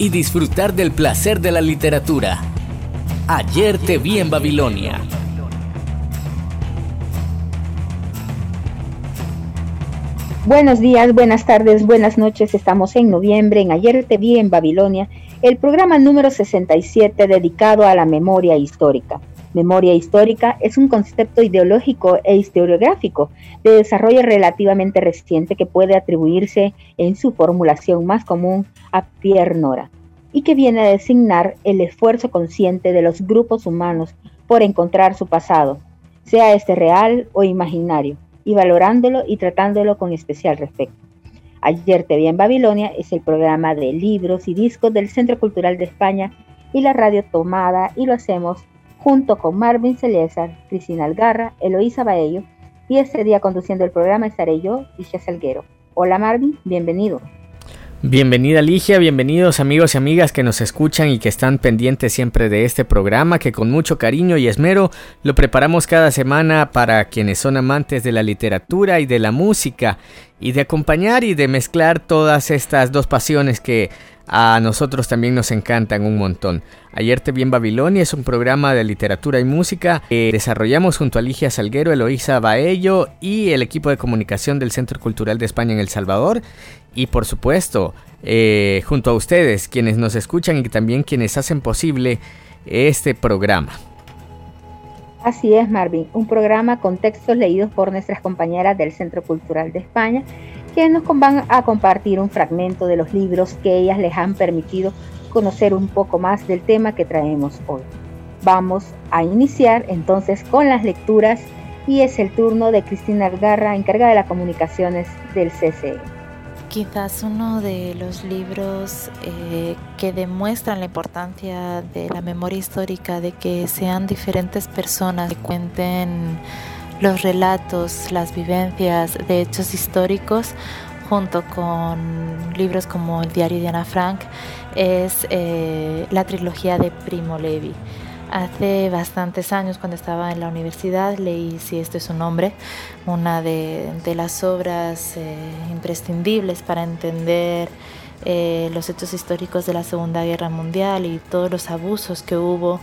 y disfrutar del placer de la literatura. Ayer te vi en Babilonia. Buenos días, buenas tardes, buenas noches. Estamos en noviembre en Ayer te vi en Babilonia, el programa número 67 dedicado a la memoria histórica. Memoria histórica es un concepto ideológico e historiográfico de desarrollo relativamente reciente que puede atribuirse en su formulación más común a Pierre Nora y que viene a designar el esfuerzo consciente de los grupos humanos por encontrar su pasado, sea este real o imaginario, y valorándolo y tratándolo con especial respeto. Ayer te vi en Babilonia es el programa de libros y discos del Centro Cultural de España y la radio Tomada y lo hacemos junto con Marvin Celezar, Cristina Algarra, Eloísa Baello y este día conduciendo el programa estaré yo, Ligia Salguero. Hola Marvin, bienvenido. Bienvenida Ligia, bienvenidos amigos y amigas que nos escuchan y que están pendientes siempre de este programa que con mucho cariño y esmero lo preparamos cada semana para quienes son amantes de la literatura y de la música y de acompañar y de mezclar todas estas dos pasiones que a nosotros también nos encantan un montón. Ayer te vi en Babilonia es un programa de literatura y música que desarrollamos junto a Ligia Salguero, Eloísa Baello y el equipo de comunicación del Centro Cultural de España en El Salvador. Y por supuesto, eh, junto a ustedes, quienes nos escuchan y también quienes hacen posible este programa. Así es, Marvin, un programa con textos leídos por nuestras compañeras del Centro Cultural de España que nos van a compartir un fragmento de los libros que ellas les han permitido conocer un poco más del tema que traemos hoy. Vamos a iniciar entonces con las lecturas y es el turno de Cristina Algarra, encargada de las comunicaciones del CCE. Quizás uno de los libros eh, que demuestran la importancia de la memoria histórica, de que sean diferentes personas que cuenten los relatos, las vivencias de hechos históricos, junto con libros como El diario de Ana Frank, es eh, la trilogía de Primo Levi. Hace bastantes años, cuando estaba en la universidad, leí, si este es su nombre, una de, las obras eh, imprescindibles para entender eh, los hechos históricos de la Segunda Guerra Mundial y todos los abusos que hubo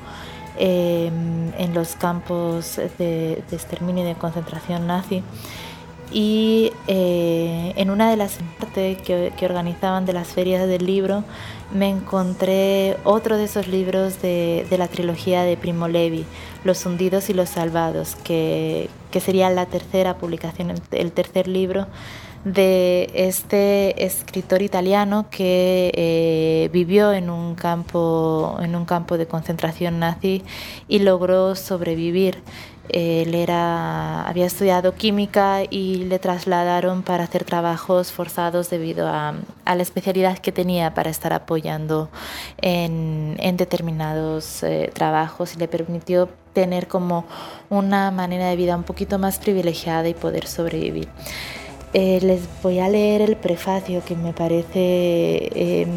Em, en los campos de, exterminio y de concentración nazi. Y eh, en una de las partes que, organizaban de las ferias del libro, me encontré otro de esos libros de, la trilogía de Primo Levi, Los hundidos y los salvados, que, que sería la tercera publicación, el tercer libro de este escritor italiano que eh, vivió en un campo en un campo de concentración nazi y logró sobrevivir. Él era, había estudiado química y le trasladaron para hacer trabajos forzados debido a, la especialidad que tenía para estar apoyando en, determinados eh, trabajos y le permitió tener como una manera de vida un poquito más privilegiada y poder sobrevivir. Eh, les voy a leer el prefacio que me parece em,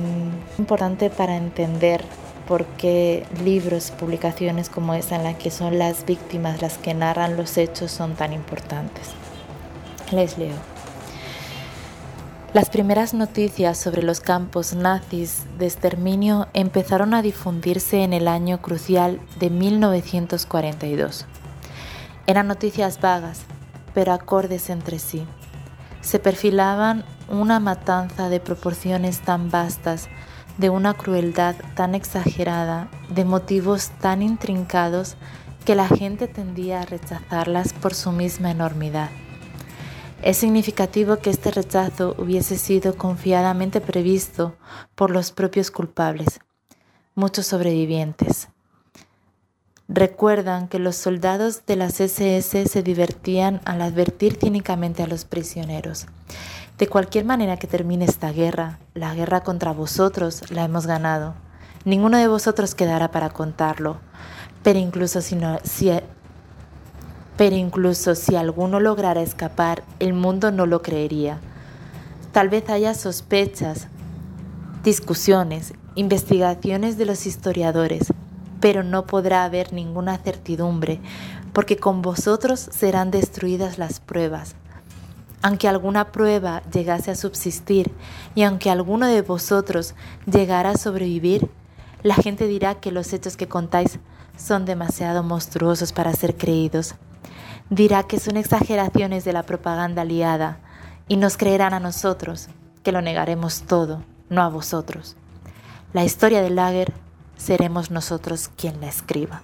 importante para entender por qué libros, publicaciones como esta en la que son las víctimas las que narran los hechos son tan importantes. Les leo. Las primeras noticias sobre los campos nazis de exterminio empezaron a difundirse en el año crucial de 1942. Eran noticias vagas, pero acordes entre sí se perfilaban una matanza de proporciones tan vastas, de una crueldad tan exagerada, de motivos tan intrincados que la gente tendía a rechazarlas por su misma enormidad. Es significativo que este rechazo hubiese sido confiadamente previsto por los propios culpables, muchos sobrevivientes recuerdan que los soldados de las SS se divertían al advertir cínicamente a los prisioneros. De cualquier manera que termine esta guerra, la guerra contra vosotros la hemos ganado. Ninguno de vosotros quedará para contarlo. Pero incluso si, alguno lograra escapar, el mundo no lo creería. Tal vez haya sospechas, discusiones, investigaciones de los historiadores, pero no podrá haber ninguna certidumbre, porque con vosotros serán destruidas las pruebas. Aunque alguna prueba llegase a subsistir y aunque alguno de vosotros llegara a sobrevivir, la gente dirá que los hechos que contáis son demasiado monstruosos para ser creídos. Dirá que son exageraciones de la propaganda aliada y nos creerán a nosotros, que lo negaremos todo, no a vosotros. La historia del lager seremos nosotros quien la escriba.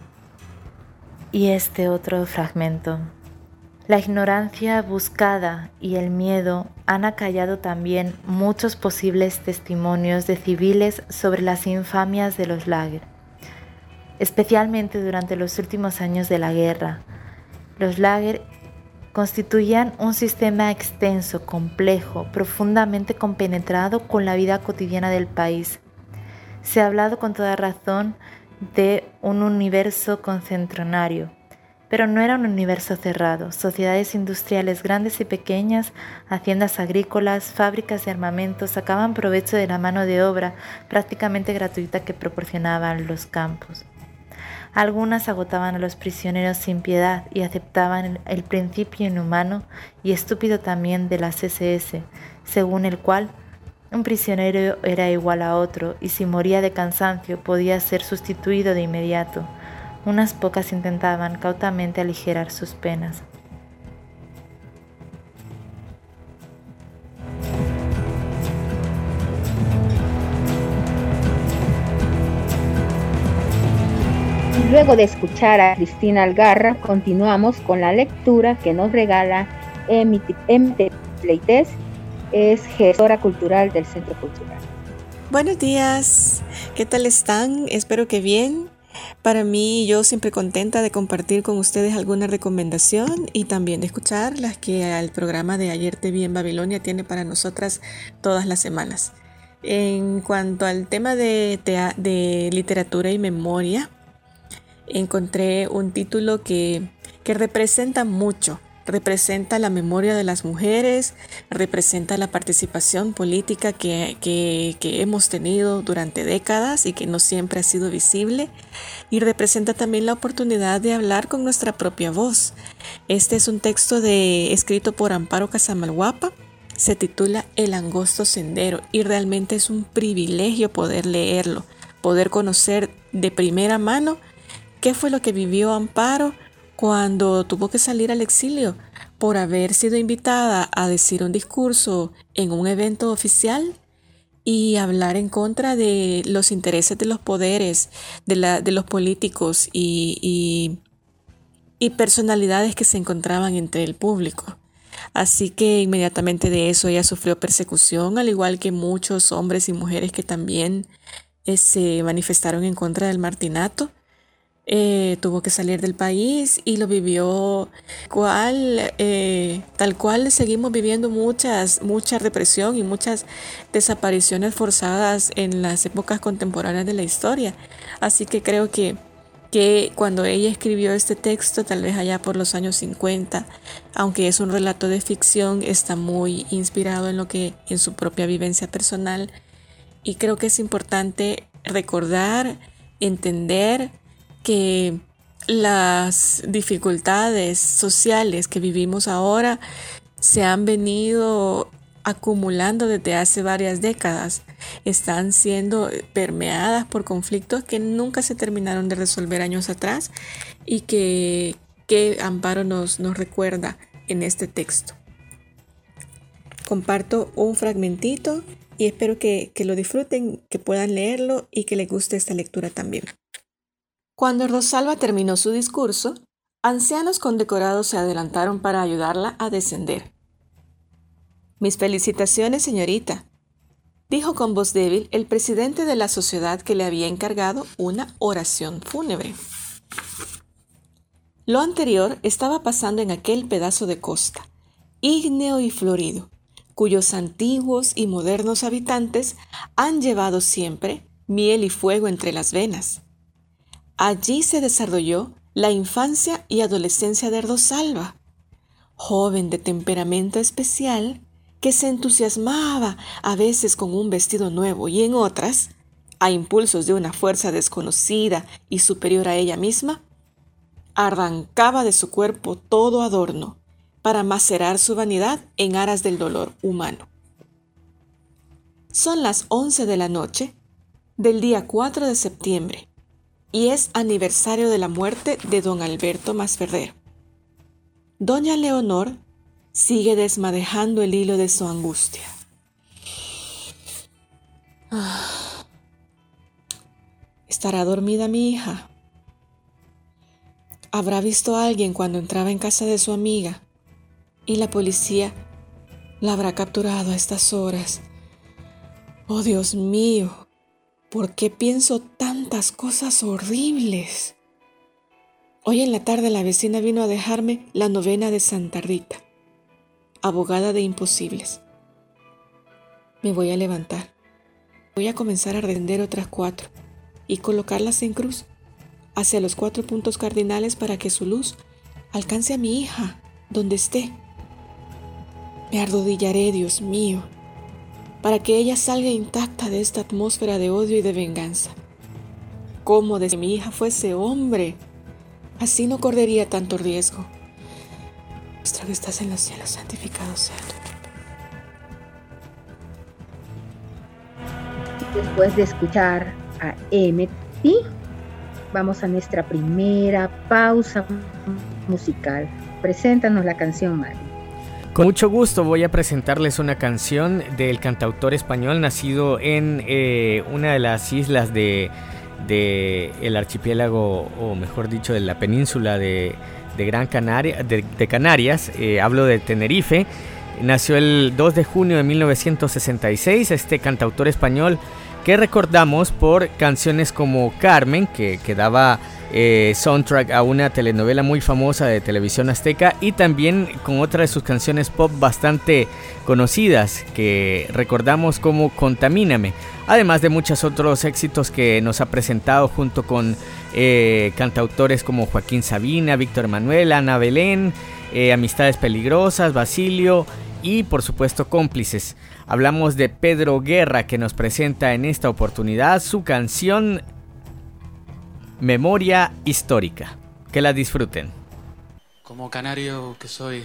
Y este otro fragmento. La ignorancia buscada y el miedo han acallado también muchos posibles testimonios de civiles sobre las infamias de los lager, especialmente durante los últimos años de la guerra. Los lager constituían un sistema extenso, complejo, profundamente compenetrado con la vida cotidiana del país. Se ha hablado con toda razón de un universo concentronario, pero no era un universo cerrado. Sociedades industriales grandes y pequeñas, haciendas agrícolas, fábricas de armamentos sacaban provecho de la mano de obra prácticamente gratuita que proporcionaban los campos. Algunas agotaban a los prisioneros sin piedad y aceptaban el principio inhumano y estúpido también de las SS, según el cual un prisionero era igual a otro y si moría de cansancio podía ser sustituido de inmediato. Unas pocas intentaban cautamente aligerar sus penas. Luego de escuchar a Cristina Algarra, continuamos con la lectura que nos regala MT Pleites es gestora cultural del Centro Cultural. Buenos días, ¿qué tal están? Espero que bien. Para mí, yo siempre contenta de compartir con ustedes alguna recomendación y también de escuchar las que el programa de Ayer Te Vi en Babilonia tiene para nosotras todas las semanas. En cuanto al tema de, de literatura y memoria, encontré un título que, que representa mucho representa la memoria de las mujeres, representa la participación política que, hemos tenido durante décadas y que no siempre ha sido visible, y representa también la oportunidad de hablar con nuestra propia voz. Este es un texto de, escrito por Amparo Casamalguapa, se titula El angosto sendero y realmente es un privilegio poder leerlo, poder conocer de primera mano qué fue lo que vivió Amparo, cuando tuvo que salir al exilio por haber sido invitada a decir un discurso en un evento oficial y hablar en contra de los intereses de los poderes, de, los políticos y, y, personalidades que se encontraban entre el público. Así que inmediatamente de eso ella sufrió persecución, al igual que muchos hombres y mujeres que también eh, se manifestaron en contra del martinato. Eh, tuvo que salir del país y lo vivió cual, eh, tal cual seguimos viviendo muchas, mucha represión y muchas desapariciones forzadas en las épocas contemporáneas de la historia. Así que creo que, que cuando ella escribió este texto, tal vez allá por los años 50, aunque es un relato de ficción, está muy inspirado en lo que, en su propia vivencia personal. Y creo que es importante recordar, entender, que las dificultades sociales que vivimos ahora se han venido acumulando desde hace varias décadas, están siendo permeadas por conflictos que nunca se terminaron de resolver años atrás y que, Amparo nos, nos recuerda en este texto. Comparto un fragmentito y espero que, que lo disfruten, que puedan leerlo y que les guste esta lectura también. Cuando Rosalba terminó su discurso, ancianos condecorados se adelantaron para ayudarla a descender. Mis felicitaciones, señorita, dijo con voz débil el presidente de la sociedad que le había encargado una oración fúnebre. Lo anterior estaba pasando en aquel pedazo de costa, ígneo y florido, cuyos antiguos y modernos habitantes han llevado siempre miel y fuego entre las venas. Allí se desarrolló la infancia y adolescencia de Erdosalva, joven de temperamento especial que se entusiasmaba a veces con un vestido nuevo y en otras, a impulsos de una fuerza desconocida y superior a ella misma, arrancaba de su cuerpo todo adorno para macerar su vanidad en aras del dolor humano. Son las 11 de la noche del día 4 de septiembre y es aniversario de la muerte de don Alberto Masferrer. Doña Leonor sigue desmadejando el hilo de su angustia. Ah. ¿Estará dormida mi hija? ¿Habrá visto a alguien cuando entraba en casa de su amiga? Y la policía la habrá capturado a estas horas. Oh Dios mío, ¿por qué pienso tantas cosas horribles? Hoy en la tarde la vecina vino a dejarme la novena de Santa Rita, abogada de imposibles. Me voy a levantar. Voy a comenzar a render otras cuatro y colocarlas en cruz hacia los cuatro puntos cardinales para que su luz alcance a mi hija donde esté. Me arrodillaré, Dios mío, para que ella salga intacta de esta atmósfera de odio y de venganza. Como de si mi hija fuese hombre Así no correría tanto riesgo. Nuestro que estás en los cielos, santificado sea. Después de escuchar a MT, vamos a nuestra primera pausa musical. Preséntanos la canción, Mari. Con mucho gusto voy a presentarles una canción del cantautor español nacido en eh, una de las islas de el archipiélago, o mejor dicho, de la península de, Gran Canaria, de, Canarias, eh, hablo de Tenerife. Nació el 2 de junio de 1966 este cantautor español que recordamos por canciones como Carmen, que, daba eh, soundtrack a una telenovela muy famosa de televisión azteca y también con otra de sus canciones pop bastante conocidas que recordamos como Contamíname, además de muchos otros éxitos que nos ha presentado junto con eh, cantautores como Joaquín Sabina, Víctor Manuel, Ana Belén, eh, Amistades Peligrosas, Basilio y por supuesto cómplices. Hablamos de Pedro Guerra que nos presenta en esta oportunidad su canción Memoria histórica. Que la disfruten. Como canario que soy,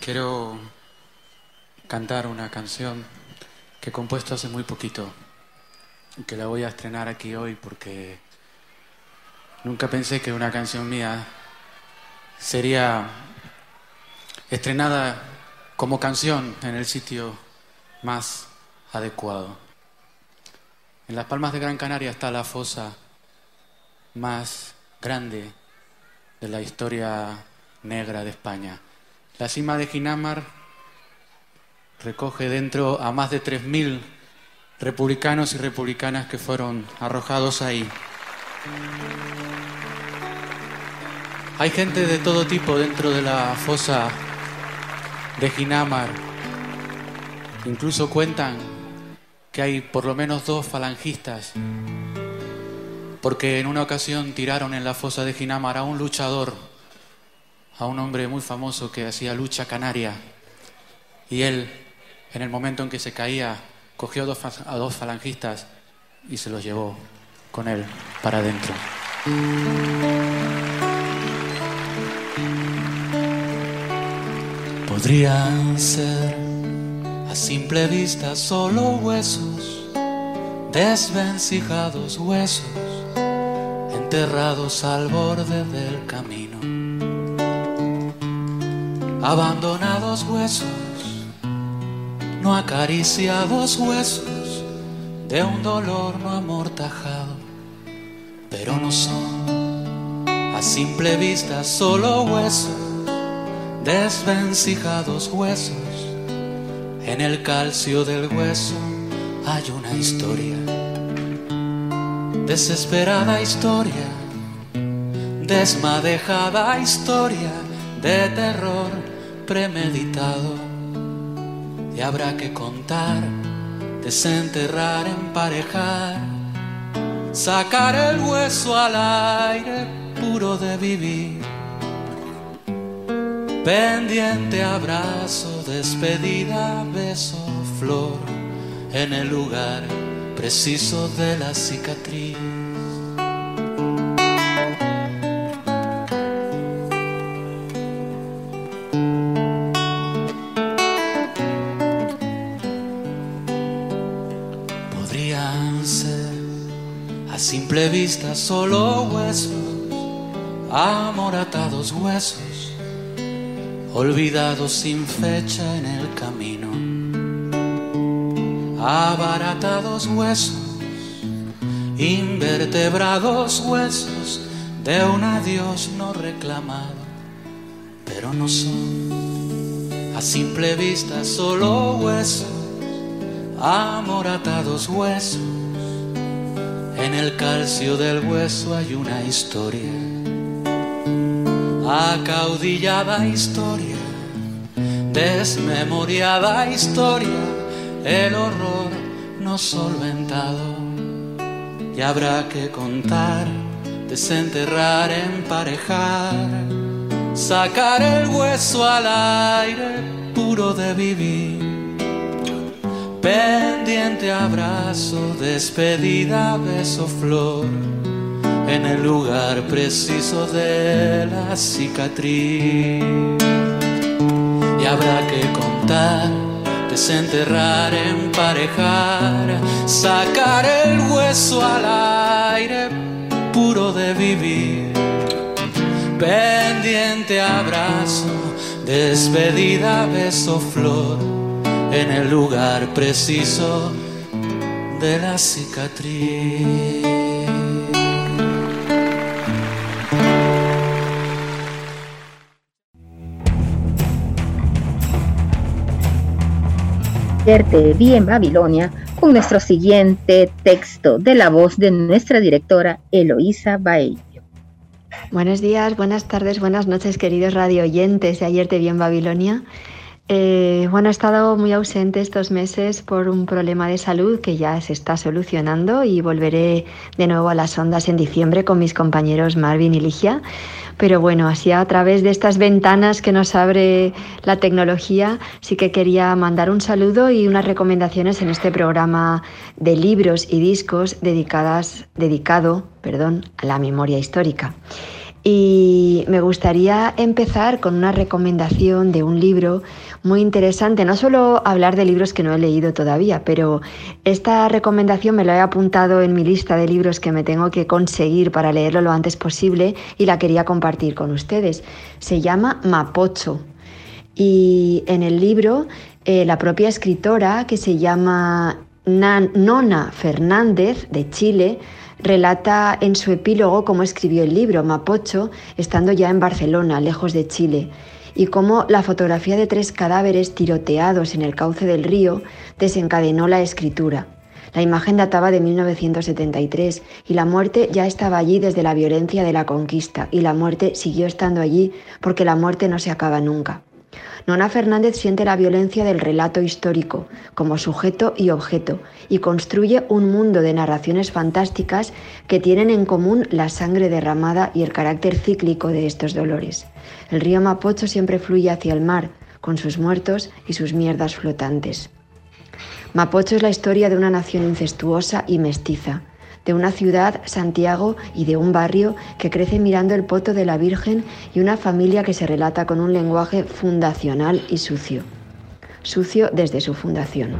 quiero cantar una canción que he compuesto hace muy poquito, que la voy a estrenar aquí hoy porque nunca pensé que una canción mía sería estrenada como canción en el sitio más adecuado. En las Palmas de Gran Canaria está la fosa más grande de la historia negra de España. La cima de Ginamar recoge dentro a más de 3.000 republicanos y republicanas que fueron arrojados ahí. Hay gente de todo tipo dentro de la fosa de Ginamar. Incluso cuentan que hay por lo menos dos falangistas porque en una ocasión tiraron en la fosa de Ginamar a un luchador, a un hombre muy famoso que hacía lucha canaria, y él, en el momento en que se caía, cogió a dos falangistas y se los llevó con él para adentro. Podrían ser a simple vista solo huesos, desvencijados huesos enterrados al borde del camino. Abandonados huesos, no acariciados huesos de un dolor no amortajado, pero no son a simple vista solo huesos, desvencijados huesos. En el calcio del hueso hay una historia desesperada historia, desmadejada historia de terror premeditado. y habrá que contar, desenterrar, emparejar, sacar el hueso al aire puro de vivir. Pendiente abrazo, despedida, beso, flor, en el lugar preciso de la cicatriz. simple vista solo huesos, amoratados huesos, olvidados sin fecha en el camino, abaratados huesos, invertebrados huesos de un adiós no reclamado, pero no son a simple vista solo huesos, amoratados huesos. En el calcio del hueso hay una historia, acaudillada historia, desmemoriada historia, el horror no solventado. Y habrá que contar, desenterrar, emparejar, sacar el hueso al aire puro de vivir pendiente abrazo, despedida, beso, flor, en el lugar preciso de la cicatriz. Y habrá que contar, desenterrar, emparejar, sacar el hueso al aire puro de vivir. Pendiente abrazo, despedida, beso, flor en el lugar preciso de la cicatriz. Verte bien Babilonia con nuestro siguiente texto de la voz de nuestra directora Eloísa Baello. Buenos días, buenas tardes, buenas noches, queridos radio oyentes de Ayer te vi en Babilonia. Eh, bueno, he estado muy ausente estos meses por un problema de salud que ya se está solucionando y volveré de nuevo a las ondas en diciembre con mis compañeros Marvin y Ligia. Pero bueno, así a través de estas ventanas que nos abre la tecnología, sí que quería mandar un saludo y unas recomendaciones en este programa de libros y discos dedicado perdón, a la memoria histórica. Y me gustaría empezar con una recomendación de un libro muy interesante. No solo hablar de libros que no he leído todavía, pero esta recomendación me la he apuntado en mi lista de libros que me tengo que conseguir para leerlo lo antes posible y la quería compartir con ustedes. Se llama Mapocho. Y en el libro, eh, la propia escritora, que se llama Nona Fernández, de Chile, relata en su epílogo cómo escribió el libro Mapocho, estando ya en Barcelona, lejos de Chile y cómo la fotografía de tres cadáveres tiroteados en el cauce del río desencadenó la escritura. La imagen databa de 1973 y la muerte ya estaba allí desde la violencia de la conquista y la muerte siguió estando allí porque la muerte no se acaba nunca. Nona Fernández siente la violencia del relato histórico como sujeto y objeto y construye un mundo de narraciones fantásticas que tienen en común la sangre derramada y el carácter cíclico de estos dolores. El río Mapocho siempre fluye hacia el mar, con sus muertos y sus mierdas flotantes. Mapocho es la historia de una nación incestuosa y mestiza, de una ciudad, Santiago, y de un barrio que crece mirando el poto de la Virgen y una familia que se relata con un lenguaje fundacional y sucio. Sucio desde su fundación.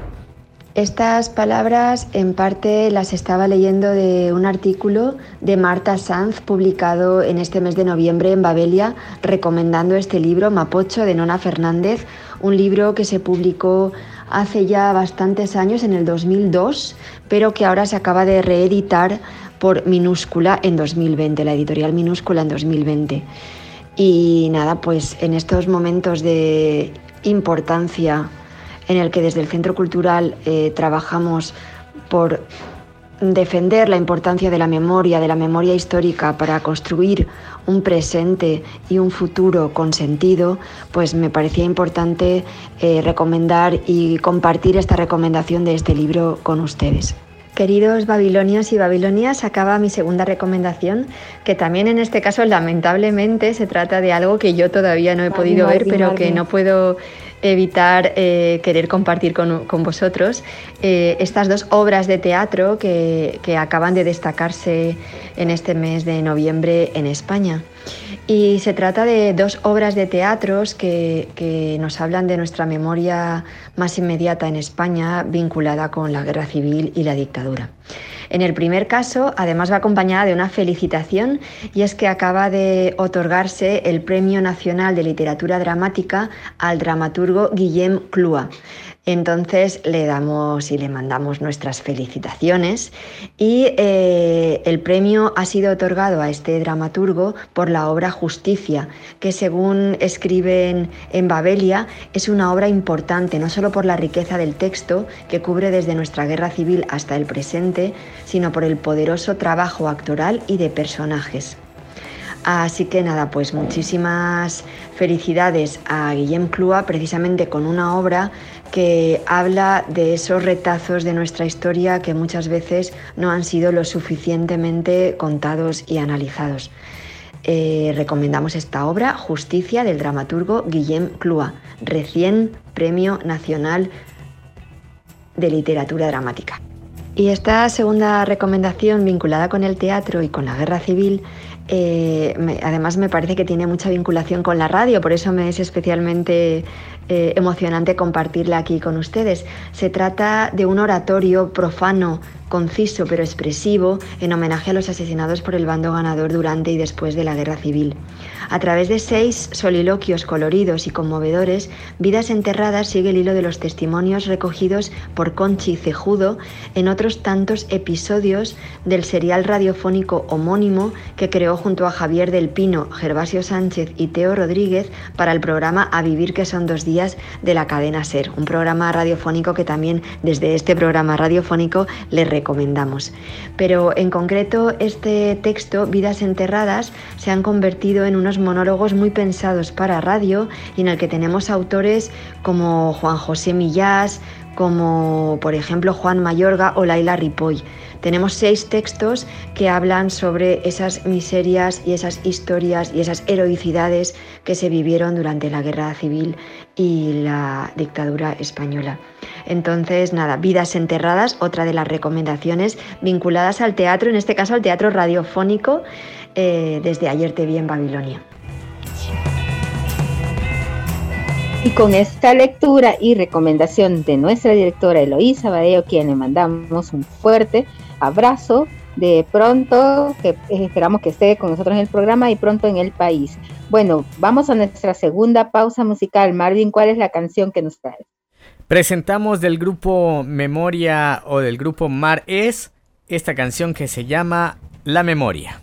Estas palabras en parte las estaba leyendo de un artículo de Marta Sanz publicado en este mes de noviembre en Babelia recomendando este libro Mapocho de Nona Fernández, un libro que se publicó hace ya bastantes años, en el 2002, pero que ahora se acaba de reeditar por Minúscula en 2020, la editorial Minúscula en 2020. Y nada, pues en estos momentos de importancia en el que desde el Centro Cultural eh, trabajamos por defender la importancia de la memoria, de la memoria histórica para construir un presente y un futuro con sentido, pues me parecía importante eh, recomendar y compartir esta recomendación de este libro con ustedes. Queridos babilonios y babilonias, acaba mi segunda recomendación, que también en este caso lamentablemente se trata de algo que yo todavía no he podido ver, pero que no puedo evitar eh, querer compartir con, vosotros eh, estas dos obras de teatro que, acaban de destacarse en este mes de noviembre en España. Y se trata de dos obras de teatros que, que, nos hablan de nuestra memoria más inmediata en España vinculada con la guerra civil y la dictadura. En el primer caso, además va acompañada de una felicitación y es que acaba de otorgarse el Premio Nacional de Literatura Dramática al dramaturgo Guillem Clua. Entonces le damos y le mandamos nuestras felicitaciones y eh, el premio ha sido otorgado a este dramaturgo por la obra Justicia, que según escriben en Babelia es una obra importante, no solo por la riqueza del texto que cubre desde nuestra guerra civil hasta el presente, sino por el poderoso trabajo actoral y de personajes. Así que nada, pues muchísimas felicidades a Guillem Clua precisamente con una obra que habla de esos retazos de nuestra historia que muchas veces no han sido lo suficientemente contados y analizados. Eh, recomendamos esta obra, Justicia, del dramaturgo Guillem Clua, recién Premio Nacional de Literatura Dramática. Y esta segunda recomendación vinculada con el teatro y con la guerra civil eh, además me parece que tiene mucha vinculación con la radio, por eso me es especialmente eh, emocionante compartirla aquí con ustedes. Se trata de un oratorio profano conciso pero expresivo en homenaje a los asesinados por el bando ganador durante y después de la Guerra Civil. A través de seis soliloquios coloridos y conmovedores, Vidas Enterradas sigue el hilo de los testimonios recogidos por Conchi Cejudo en otros tantos episodios del serial radiofónico homónimo que creó junto a Javier del Pino, Gervasio Sánchez y Teo Rodríguez para el programa A Vivir que son dos días de la cadena Ser, un programa radiofónico que también desde este programa radiofónico le recomendamos. Pero en concreto este texto, Vidas Enterradas, se han convertido en unos monólogos muy pensados para radio y en el que tenemos autores como Juan José Millás, como por ejemplo Juan Mayorga o Laila Ripoll. Tenemos seis textos que hablan sobre esas miserias y esas historias y esas heroicidades que se vivieron durante la guerra civil y la dictadura española. Entonces, nada, Vidas Enterradas, otra de las recomendaciones vinculadas al teatro, en este caso al teatro radiofónico, eh, desde ayer te vi en Babilonia. Y con esta lectura y recomendación de nuestra directora Eloísa Badeo, quien le mandamos un fuerte abrazo, de pronto, que esperamos que esté con nosotros en el programa y pronto en el país. Bueno, vamos a nuestra segunda pausa musical. Marvin, ¿cuál es la canción que nos trae? Presentamos del grupo Memoria o del grupo Mar Es esta canción que se llama La Memoria.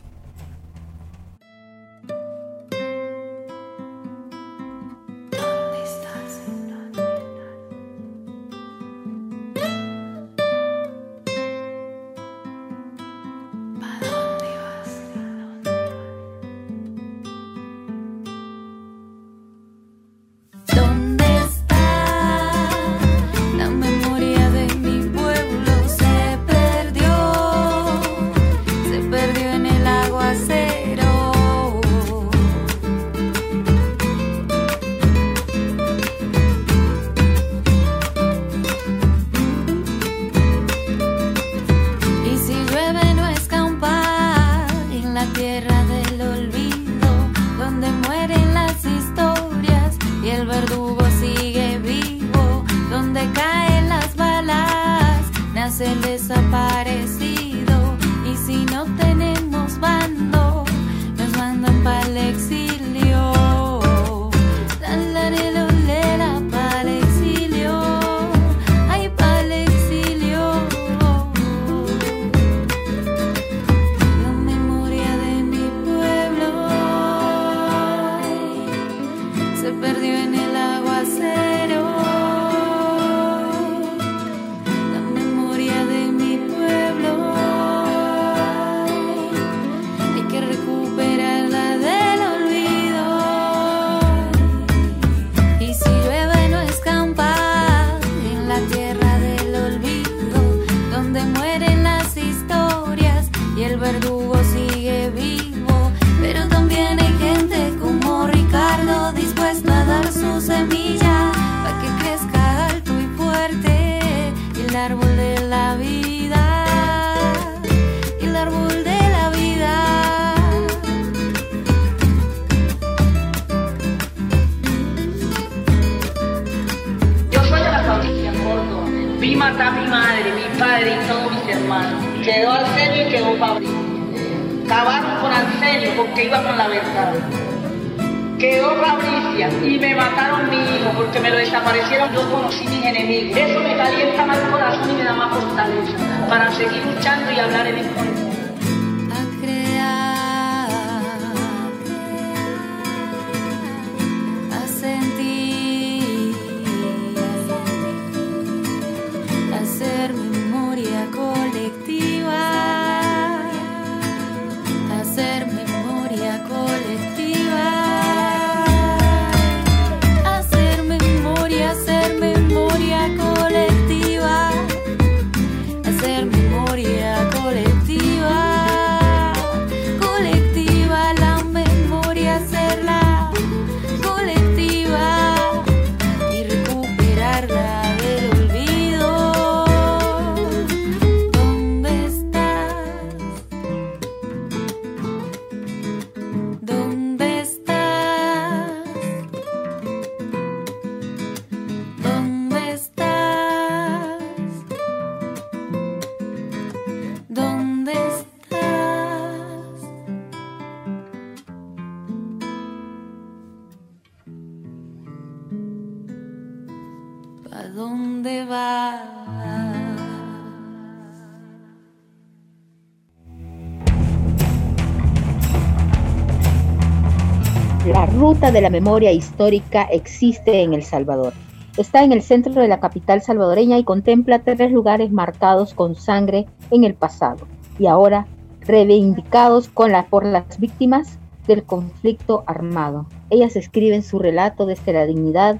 Cavaron con Arsenio porque iba con la verdad quedó Fabricia y me mataron mi hijo porque me lo desaparecieron. Yo conocí mis enemigos. Eso me calienta más el corazón y me da más fortaleza para seguir luchando y hablar en el Ruta de la Memoria Histórica existe en El Salvador. Está en el centro de la capital salvadoreña y contempla tres lugares marcados con sangre en el pasado y ahora reivindicados con la, por las víctimas del conflicto armado. Ellas escriben su relato desde la dignidad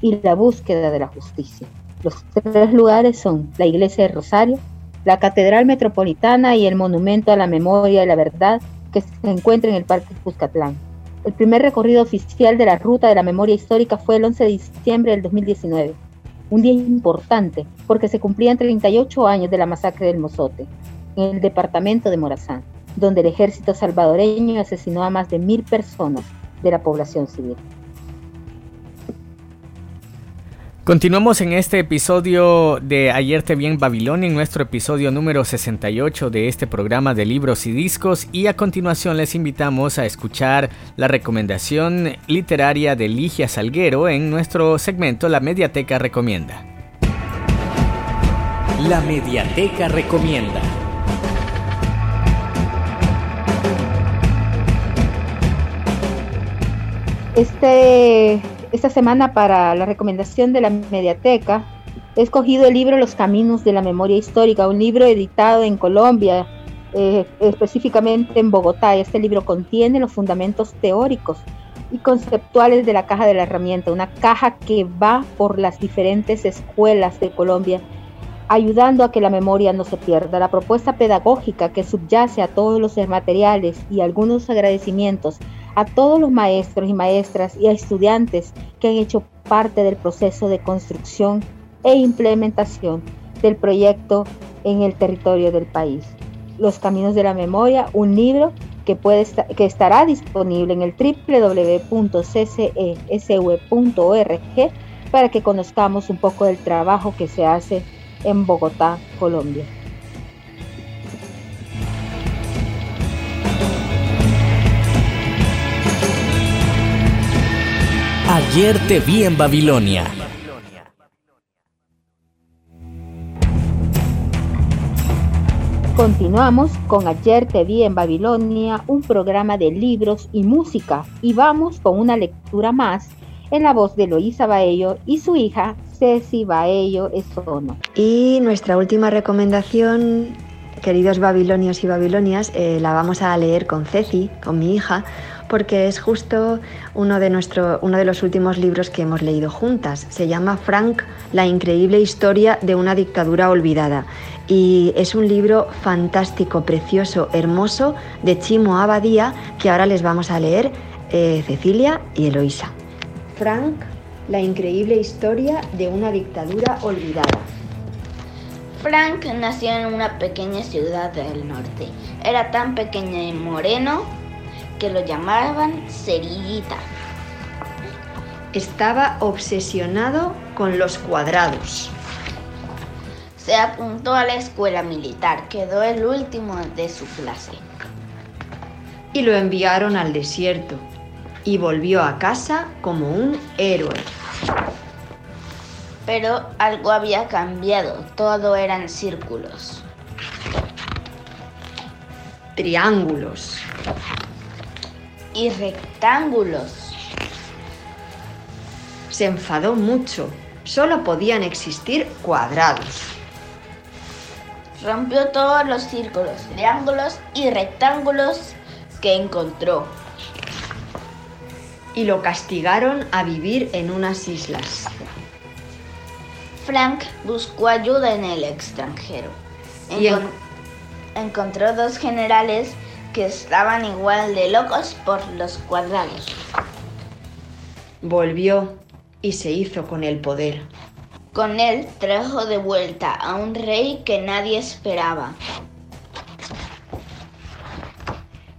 y la búsqueda de la justicia. Los tres lugares son la Iglesia de Rosario, la Catedral Metropolitana y el Monumento a la Memoria y la Verdad que se encuentra en el Parque Cuscatlán. El primer recorrido oficial de la Ruta de la Memoria Histórica fue el 11 de diciembre del 2019, un día importante porque se cumplían 38 años de la masacre del Mozote, en el departamento de Morazán, donde el ejército salvadoreño asesinó a más de mil personas de la población civil. Continuamos en este episodio de Ayer te vi en Babilonia, en nuestro episodio número 68 de este programa de libros y discos y a continuación les invitamos a escuchar la recomendación literaria de Ligia Salguero en nuestro segmento La Mediateca Recomienda. La Mediateca Recomienda. Este esta semana para la recomendación de la mediateca he escogido el libro Los Caminos de la Memoria Histórica, un libro editado en Colombia, eh, específicamente en Bogotá. Este libro contiene los fundamentos teóricos y conceptuales de la caja de la herramienta, una caja que va por las diferentes escuelas de Colombia, ayudando a que la memoria no se pierda. La propuesta pedagógica que subyace a todos los materiales y algunos agradecimientos a todos los maestros y maestras y a estudiantes que han hecho parte del proceso de construcción e implementación del proyecto en el territorio del país. Los Caminos de la Memoria, un libro que, puede que estará disponible en el www.ccesv.org para que conozcamos un poco del trabajo que se hace en Bogotá, Colombia. Ayer te vi en Babilonia. Continuamos con Ayer te vi en Babilonia, un programa de libros y música, y vamos con una lectura más en la voz de Loisa Baello y su hija Ceci Baello Esono. Y nuestra última recomendación, queridos babilonios y babilonias, eh, la vamos a leer con Ceci, con mi hija, porque es justo uno de, uno de los últimos libros que hemos leído juntas. Se llama Frank, la increíble historia de una dictadura olvidada. Y es un libro fantástico, precioso, hermoso de Chimo Abadía que ahora les vamos a leer eh, Cecilia y Eloisa. Frank, la increíble historia de una dictadura olvidada. Frank nació en una pequeña ciudad del norte. Era tan pequeño y moreno que lo llamaban Cerillita. Estaba obsesionado con los cuadrados. Se apuntó a la escuela militar, quedó el último de su clase. Y lo enviaron al desierto. Y volvió a casa como un héroe. Pero algo había cambiado, todo eran círculos. Triángulos. Y rectángulos. Se enfadó mucho. Solo podían existir cuadrados. Rompió todos los círculos, triángulos y rectángulos que encontró. Y lo castigaron a vivir en unas islas. Frank buscó ayuda en el extranjero. En- encontró dos generales que estaban igual de locos por los cuadrados. Volvió y se hizo con el poder. Con él trajo de vuelta a un rey que nadie esperaba.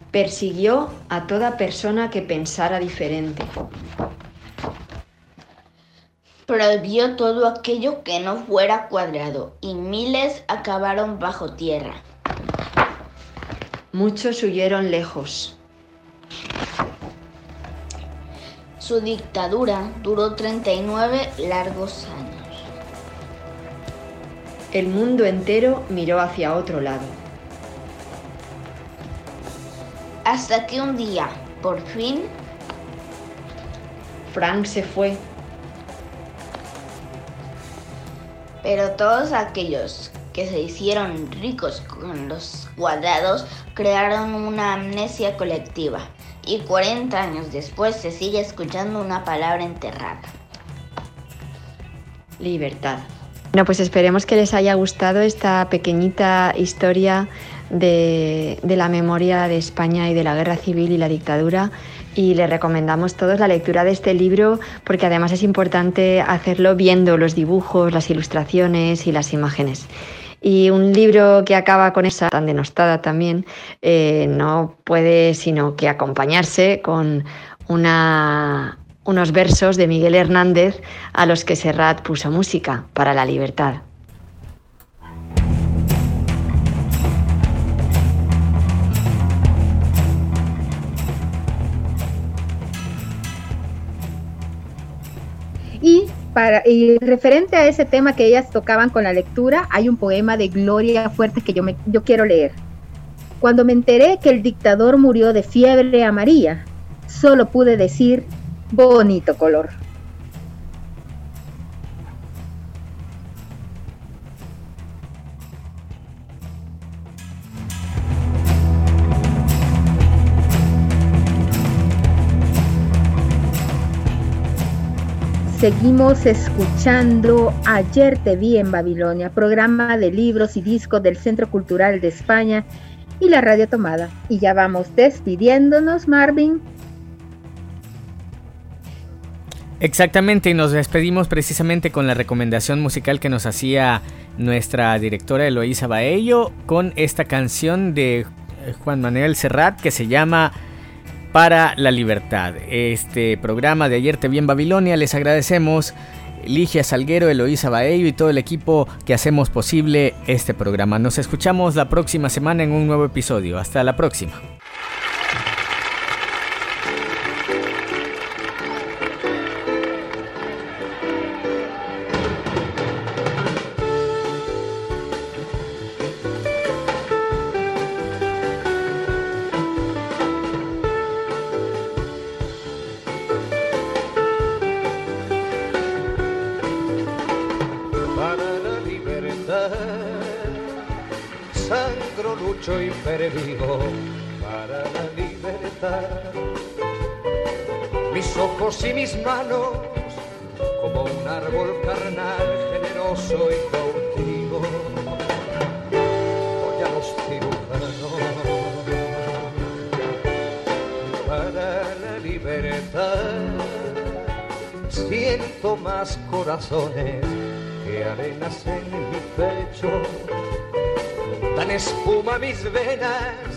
Persiguió a toda persona que pensara diferente. Prohibió todo aquello que no fuera cuadrado y miles acabaron bajo tierra. Muchos huyeron lejos. Su dictadura duró 39 largos años. El mundo entero miró hacia otro lado. Hasta que un día, por fin, Frank se fue. pero todos aquellos que se hicieron ricos con los cuadrados crearon una amnesia colectiva. Y 40 años después se sigue escuchando una palabra enterrada. Libertad. Bueno, pues esperemos que les haya gustado esta pequeñita historia de, de la memoria de España y de la guerra civil y la dictadura. Y les recomendamos todos la lectura de este libro porque además es importante hacerlo viendo los dibujos, las ilustraciones y las imágenes. Y un libro que acaba con esa tan denostada también eh, no puede sino que acompañarse con una, unos versos de Miguel Hernández a los que Serrat puso música para la libertad. Y referente a ese tema que ellas tocaban con la lectura, hay un poema de Gloria Fuertes que yo, me, yo quiero leer. Cuando me enteré que el dictador murió de fiebre amarilla, solo pude decir, bonito color. Seguimos escuchando Ayer te vi en Babilonia, programa de libros y discos del Centro Cultural de España y la Radio Tomada. Y ya vamos despidiéndonos, Marvin. Exactamente, y nos despedimos precisamente con la recomendación musical que nos hacía nuestra directora Eloísa Baello con esta canción de eh, Juan Manuel Serrat que se llama Para la Libertad. Este programa de Ayer Te Vi en Babilonia les agradecemos Ligia Salguero, Eloísa Baello y todo el equipo que hacemos posible este programa. Nos escuchamos la próxima semana en un nuevo episodio. Hasta la próxima. Mis ojos y mis manos, como un árbol carnal, generoso y cautivo, voy a los cirujanos para la libertad. Siento más corazones que arenas en mi pecho, dan espuma mis venas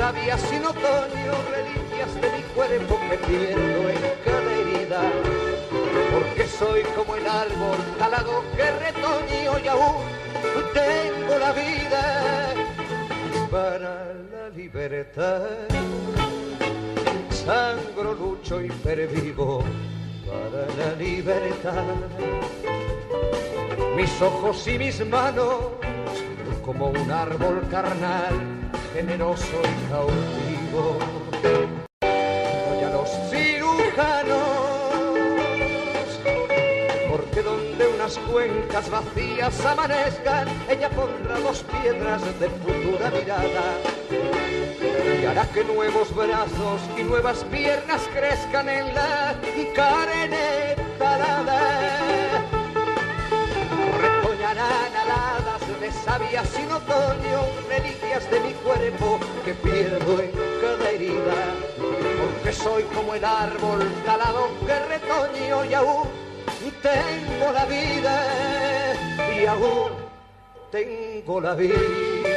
savia sin otoño, reliquias de mi cuerpo que pierdo en cada herida. Porque soy como el árbol talado que retoño y aún tengo la vida para la libertad sangro, lucho y pervivo para la libertad. Mis ojos y mis manos, como un árbol carnal, generoso y cautivo. Doy a los cirujanos, porque donde unas cuencas vacías amanezcan, ella pondrá dos piedras de futura mirada y hará que nuevos brazos y nuevas piernas crezcan en la carne talada. Savia sin otoño, reliquias de mi cuerpo que pierdo en cada herida, porque soy como el árbol talado que retoño y aún tengo la vida y aún tengo la vida.